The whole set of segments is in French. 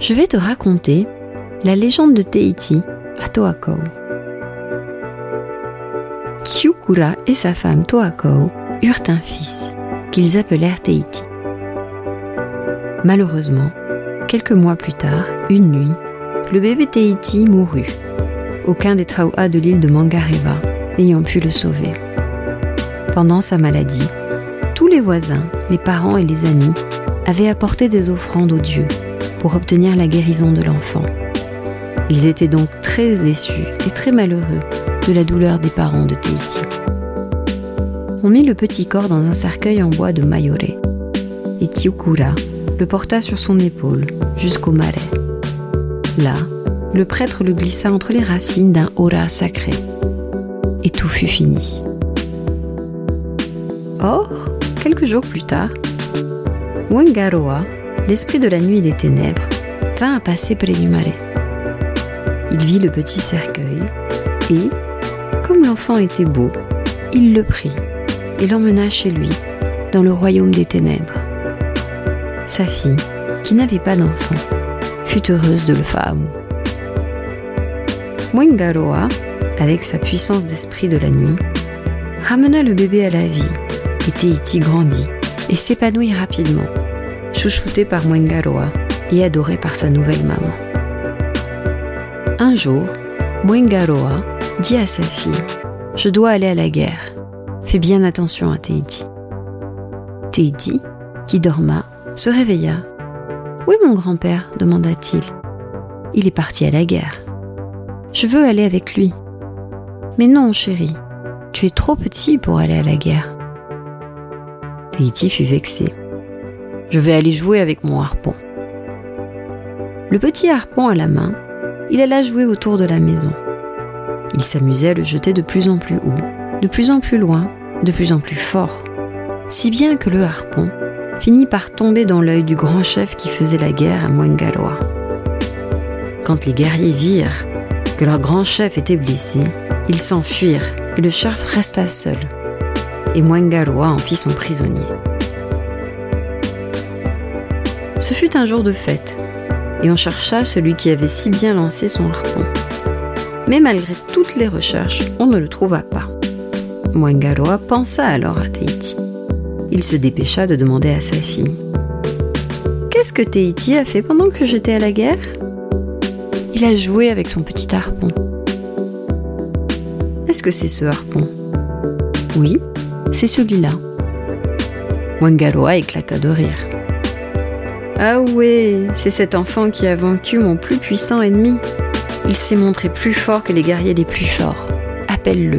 Je vais te raconter la légende de Teiti à Toakou. Kiukura et sa femme Toakou eurent un fils qu'ils appelèrent Teiti. Malheureusement, quelques mois plus tard, une nuit, le bébé Teiti mourut. Aucun des Traua de l'île de Mangareva n'ayant pu le sauver. Pendant sa maladie, tous les voisins, les parents et les amis avaient apporté des offrandes aux dieux pour obtenir la guérison de l'enfant. Ils étaient donc très déçus et très malheureux de la douleur des parents de Teiti. On mit le petit corps dans un cercueil en bois de mayore et Tiukura le porta sur son épaule jusqu'au marais. Là, le prêtre le glissa entre les racines d'un aura sacré et tout fut fini. Or, quelques jours plus tard, Wangaroa, l'esprit de la nuit et des ténèbres, vint à passer près du marais. Il vit le petit cercueil et, comme l'enfant était beau, il le prit et l'emmena chez lui, dans le royaume des ténèbres. Sa fille, qui n'avait pas d'enfant, fut heureuse de le Faamu. Mwengaroa, avec sa puissance d'esprit de la nuit, ramena le bébé à la vie et Teiti grandit et s'épanouit rapidement, chouchouté par Mwengaroa et adoré par sa nouvelle maman. Un jour, Mwengaroa dit à sa fille Je dois aller à la guerre. Fais bien attention à Teiti. Teiti, qui dorma, se réveilla. Où est mon grand-père? demanda-t-il. Il est parti à la guerre. Je veux aller avec lui. Mais non, chérie, tu es trop petit pour aller à la guerre. Teiti fut vexé. Je vais aller jouer avec mon harpon. Le petit harpon à la main, il alla jouer autour de la maison. Il s'amusait à le jeter de plus en plus haut, de plus en plus loin, de plus en plus fort, si bien que le harpon finit par tomber dans l'œil du grand chef qui faisait la guerre à Mwengaroa. Quand les guerriers virent que leur grand chef était blessé, ils s'enfuirent et le chef resta seul. Et Mwengaroa en fit son prisonnier. Ce fut un jour de fête, et on chercha celui qui avait si bien lancé son harpon. Mais malgré toutes les recherches, on ne le trouva pas. Mwengaroa pensa alors à Teiti. Il se dépêcha de demander à sa fille Qu'est-ce que Teiti a fait pendant que j'étais à la guerre? Il a joué avec son petit harpon. Est-ce que c'est ce harpon Oui, c'est celui-là. Mwengaroa éclata de rire. Ah ouais, c'est cet enfant qui a vaincu mon plus puissant ennemi. Il s'est montré plus fort que les guerriers les plus forts. Appelle-le.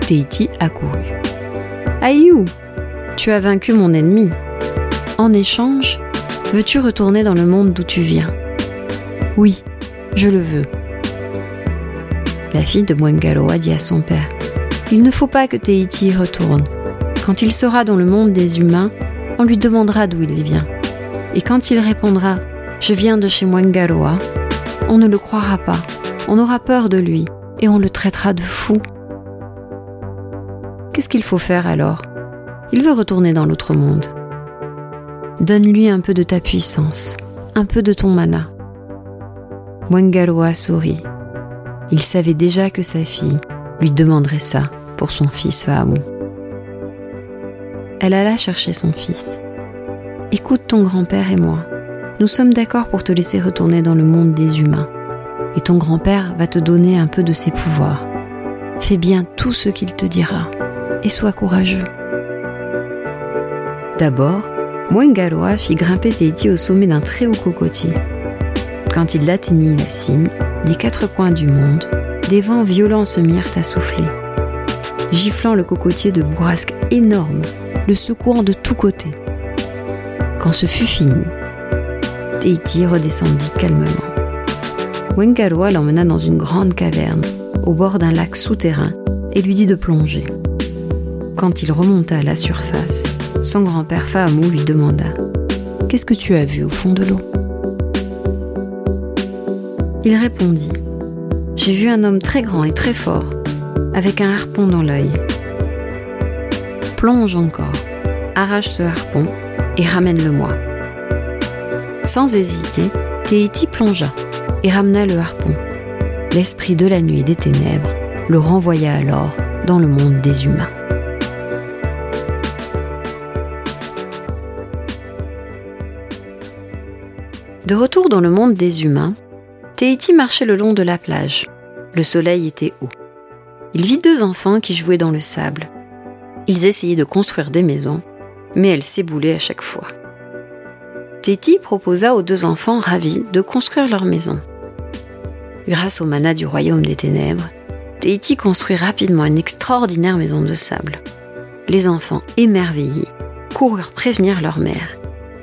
Teiti accourut. Aïou, tu as vaincu mon ennemi. En échange, veux-tu retourner dans le monde d'où tu viens? Oui, je le veux. La fille de Mwengaroa dit à son père Il ne faut pas que Teiti retourne. Quand il sera dans le monde des humains, on lui demandera d'où il vient. Et quand il répondra Je viens de chez Mwengaroa, on ne le croira pas, on aura peur de lui et on le traitera de fou. Qu'est-ce qu'il faut faire alors? Il veut retourner dans l'autre monde. Donne-lui un peu de ta puissance, un peu de ton mana. Mwengaroa sourit. Il savait déjà que sa fille lui demanderait ça pour son fils Faamu. Elle alla chercher son fils. Écoute ton grand-père et moi. Nous sommes d'accord pour te laisser retourner dans le monde des humains. Et ton grand-père va te donner un peu de ses pouvoirs. Fais bien tout ce qu'il te dira et sois courageux. D'abord, Mwengaroa fit grimper Teiti au sommet d'un très haut cocotier. Quand il atteignit la cime, des quatre coins du monde, des vents violents se mirent à souffler, giflant le cocotier de bourrasques énormes, le secouant de tous côtés. Quand ce fut fini, Teiti redescendit calmement. Wengaroa l'emmena dans une grande caverne, au bord d'un lac souterrain, et lui dit de plonger. Quand il remonta à la surface, son grand-père Fahamou lui demanda Qu'est-ce que tu as vu au fond de l'eau? Il répondit J'ai vu un homme très grand et très fort, avec un harpon dans l'œil. Plonge encore, arrache ce harpon et ramène-le-moi. Sans hésiter, Teiti plongea et ramena le harpon. L'esprit de la nuit des ténèbres le renvoya alors dans le monde des humains. De retour dans le monde des humains, Teiti marchait le long de la plage. Le soleil était haut. Il vit deux enfants qui jouaient dans le sable. Ils essayaient de construire des maisons, mais elles s'éboulaient à chaque fois. Teiti proposa aux deux enfants ravis de construire leur maison. Grâce au mana du royaume des ténèbres, Teiti construit rapidement une extraordinaire maison de sable. Les enfants, émerveillés, coururent prévenir leur mère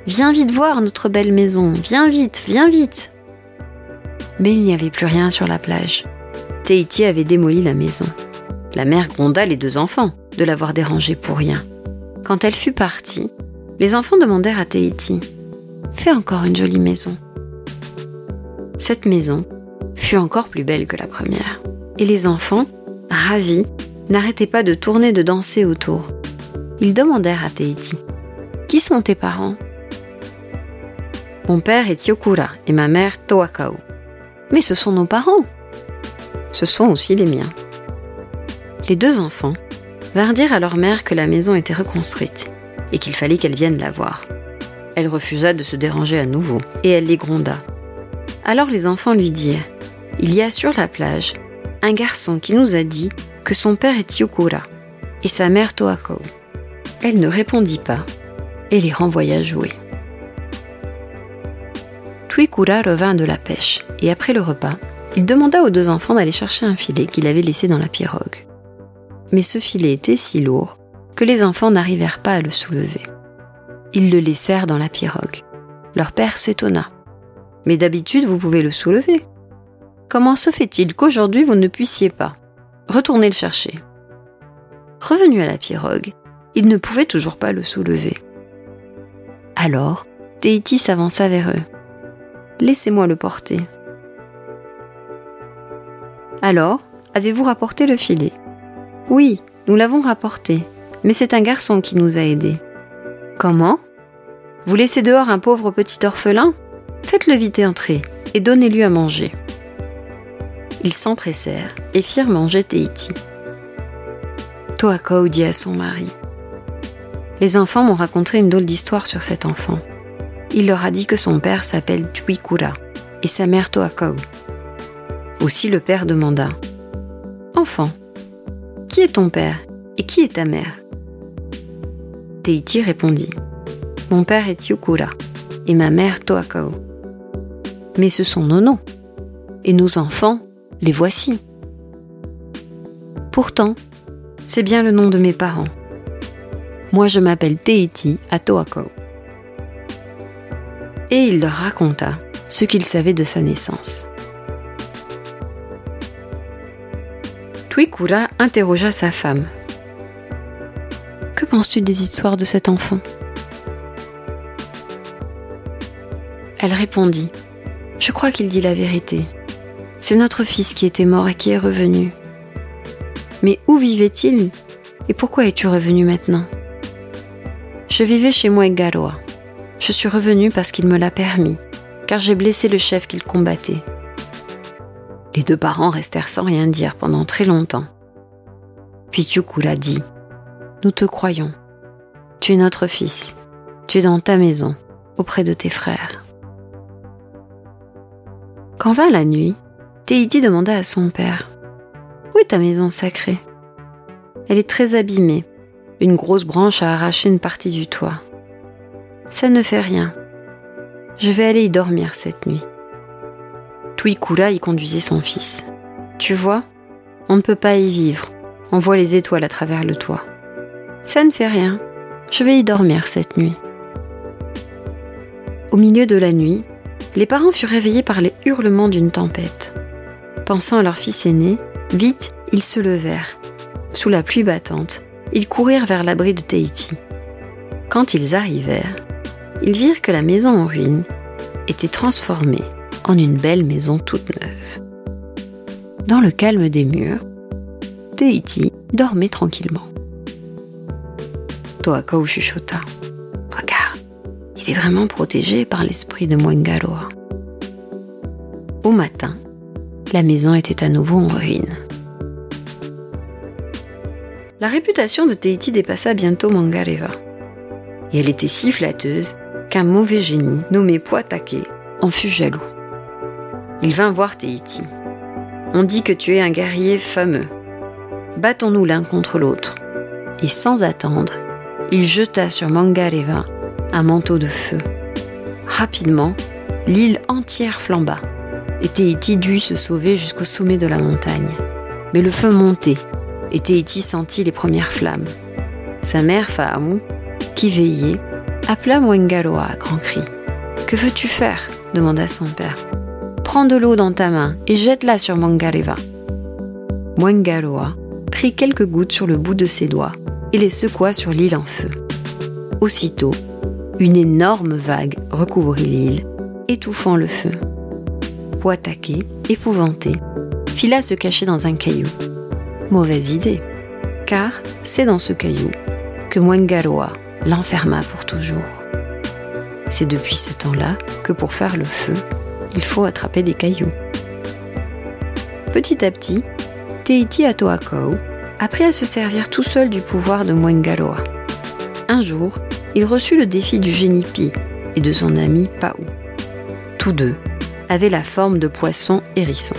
Viens vite voir notre belle maison, viens vite, viens vite. Mais il n'y avait plus rien sur la plage. Teiti avait démoli la maison. La mère gronda les deux enfants de l'avoir dérangée pour rien. Quand elle fut partie, les enfants demandèrent à Teiti Fais encore une jolie maison. Cette maison fut encore plus belle que la première. Et les enfants, ravis, n'arrêtaient pas de tourner, de danser autour. Ils demandèrent à Teiti Qui sont tes parents mon père est Yokura et ma mère Toakao. Mais ce sont nos parents. Ce sont aussi les miens. Les deux enfants vinrent dire à leur mère que la maison était reconstruite et qu'il fallait qu'elle vienne la voir. Elle refusa de se déranger à nouveau et elle les gronda. Alors les enfants lui dirent Il y a sur la plage un garçon qui nous a dit que son père est Yokura et sa mère Toakao. Elle ne répondit pas et les renvoya jouer. Tuikura revint de la pêche, et après le repas, il demanda aux deux enfants d'aller chercher un filet qu'il avait laissé dans la pirogue. Mais ce filet était si lourd que les enfants n'arrivèrent pas à le soulever. Ils le laissèrent dans la pirogue. Leur père s'étonna. Mais d'habitude, vous pouvez le soulever. Comment se fait-il qu'aujourd'hui vous ne puissiez pas Retournez le chercher? Revenu à la pirogue, il ne pouvait toujours pas le soulever. Alors, Teiti s'avança vers eux. Laissez-moi le porter. Alors, avez-vous rapporté le filet? Oui, nous l'avons rapporté, mais c'est un garçon qui nous a aidés. Comment? Vous laissez dehors un pauvre petit orphelin? Faites-le vite entrer et donnez-lui à manger. Ils s'empressèrent et firent manger Teiti. Toakao dit à son mari Les enfants m'ont raconté une drôle d'histoire sur cet enfant il leur a dit que son père s'appelle Tuikura et sa mère Toakau. Aussi le père demanda Enfant, qui est ton père et qui est ta mère Teiti répondit Mon père est Yukura et ma mère Toakau. Mais ce sont nos noms. Et nos enfants, les voici. Pourtant, c'est bien le nom de mes parents. Moi, je m'appelle Teiti à Toakau et il leur raconta ce qu'il savait de sa naissance. Tuikura interrogea sa femme. Que penses-tu des histoires de cet enfant? Elle répondit Je crois qu'il dit la vérité. C'est notre fils qui était mort et qui est revenu. Mais où vivait-il Et pourquoi es-tu revenu maintenant? Je vivais chez moi Garoa. Je suis revenu parce qu'il me l'a permis, car j'ai blessé le chef qu'il combattait. Les deux parents restèrent sans rien dire pendant très longtemps. Puis l'a dit Nous te croyons. Tu es notre fils. Tu es dans ta maison, auprès de tes frères. Quand vint la nuit, Teiti demanda à son père Où est ta maison sacrée? Elle est très abîmée. Une grosse branche a arraché une partie du toit. Ça ne fait rien. Je vais aller y dormir cette nuit. Tuikura y conduisait son fils. Tu vois, on ne peut pas y vivre. On voit les étoiles à travers le toit. Ça ne fait rien. Je vais y dormir cette nuit. Au milieu de la nuit, les parents furent réveillés par les hurlements d'une tempête. Pensant à leur fils aîné, vite, ils se levèrent. Sous la pluie battante, ils coururent vers l'abri de Tahiti. Quand ils arrivèrent, ils virent que la maison en ruine était transformée en une belle maison toute neuve. Dans le calme des murs, Tahiti dormait tranquillement. Toakau chuchota. Regarde, il est vraiment protégé par l'esprit de Mwengaroa. Au matin, la maison était à nouveau en ruine. La réputation de Tahiti dépassa bientôt Mangareva. Et elle était si flatteuse qu'un mauvais génie nommé Poitake en fut jaloux. Il vint voir Tahiti. On dit que tu es un guerrier fameux. Battons-nous l'un contre l'autre. Et sans attendre, il jeta sur Mangareva un manteau de feu. Rapidement, l'île entière flamba, et Tahiti dut se sauver jusqu'au sommet de la montagne. Mais le feu montait, et Tahiti sentit les premières flammes. Sa mère, Faamu, qui veillait, appela Mwengaroa à grands cris. Que veux-tu faire? demanda son père. Prends de l'eau dans ta main et jette-la sur Mangareva. Mwengaroa prit quelques gouttes sur le bout de ses doigts et les secoua sur l'île en feu. Aussitôt, une énorme vague recouvrit l'île, étouffant le feu. Poitake, épouvanté, fila se cacher dans un caillou. Mauvaise idée, car c'est dans ce caillou que Mwengaroa l'enferma pour toujours. C'est depuis ce temps-là que pour faire le feu, il faut attraper des cailloux. Petit à petit, Teiti Atoakou apprit à se servir tout seul du pouvoir de Mwengaroa. Un jour, il reçut le défi du génie Pi et de son ami Pau. Tous deux avaient la forme de poissons hérissons.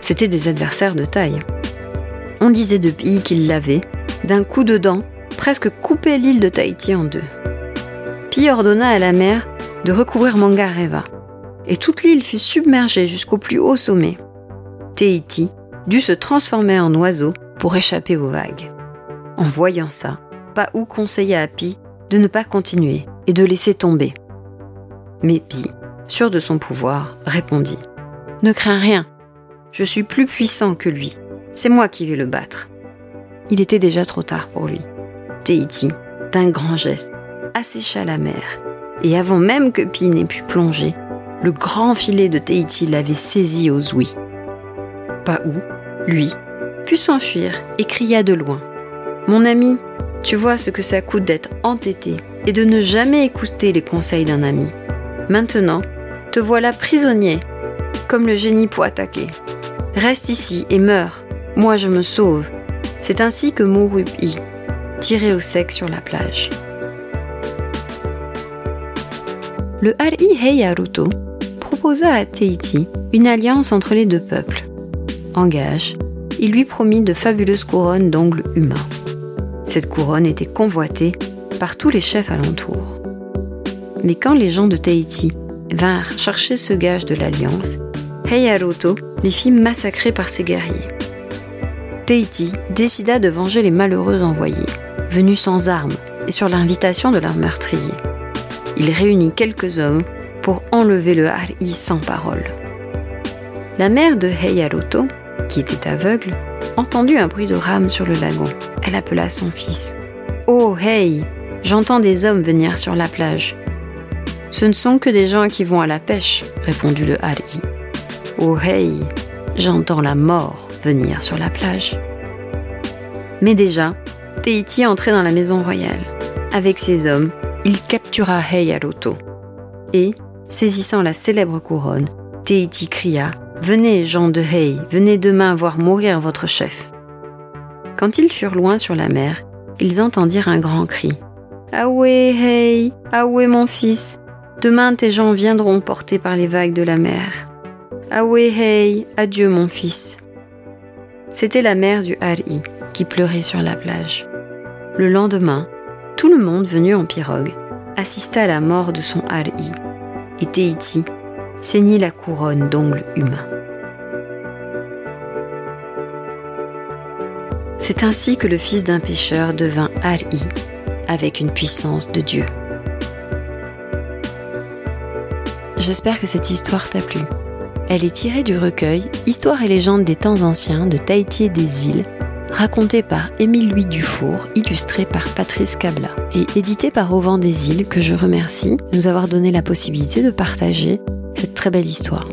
C'étaient des adversaires de taille. On disait de Pi qu'il l'avait, d'un coup de dent, presque coupé l'île de Tahiti en deux. Pi ordonna à la mer de recouvrir Mangareva, et toute l'île fut submergée jusqu'au plus haut sommet. Tahiti dut se transformer en oiseau pour échapper aux vagues. En voyant ça, Paou conseilla à Pi de ne pas continuer et de laisser tomber. Mais Pi, sûr de son pouvoir, répondit Ne crains rien, je suis plus puissant que lui, c'est moi qui vais le battre. Il était déjà trop tard pour lui. Tahiti, d'un grand geste, assécha la mer, et avant même que Pi n'ait pu plonger, le grand filet de Tahiti l'avait saisi aux ouïes. Paou, lui, put s'enfuir et cria de loin Mon ami, tu vois ce que ça coûte d'être entêté et de ne jamais écouter les conseils d'un ami. Maintenant, te voilà prisonnier, comme le génie attaquer. Reste ici et meurs. Moi, je me sauve. C'est ainsi que mourut-i, tiré au sec sur la plage. Le Hari Heiyaruto proposa à Teiti une alliance entre les deux peuples. En gage, il lui promit de fabuleuses couronnes d'ongles humains. Cette couronne était convoitée par tous les chefs alentours. Mais quand les gens de Tahiti vinrent chercher ce gage de l'alliance, Heiyaruto les fit massacrer par ses guerriers. Tahiti décida de venger les malheureux envoyés, venus sans armes et sur l'invitation de leur meurtrier. Il réunit quelques hommes pour enlever le Hari sans parole. La mère de Heiyaruto, qui était aveugle, entendit un bruit de rame sur le lagon. Elle appela son fils. Oh, hey J'entends des hommes venir sur la plage. Ce ne sont que des gens qui vont à la pêche, répondit le Hari. Oh, hey J'entends la mort venir sur la plage. Mais déjà, Teiti entrait dans la maison royale. Avec ses hommes, il captura Heiyaruto. Et, saisissant la célèbre couronne, Teiti cria Venez, gens de Hei, venez demain voir mourir votre chef. Quand ils furent loin sur la mer, ils entendirent un grand cri. Ahoué, Hei, Ahoué, mon fils, demain tes gens viendront portés par les vagues de la mer. Ahoué, Hei, adieu, mon fils. C'était la mère du Hari qui pleurait sur la plage. Le lendemain, tout le monde venu en pirogue assista à la mort de son Hari. Et Teiti ceignit la couronne d'ongles humains. C'est ainsi que le fils d'un pêcheur devint Hari, avec une puissance de Dieu. j'espère que cette histoire t'a plu. Elle est tirée du recueil Histoire et légendes des temps anciens de Tahiti et des îles, raconté par Émile Louis Dufour, illustré par Patrice Cabla et édité par Auvent des îles que je remercie de nous avoir donné la possibilité de partager cette très belle histoire.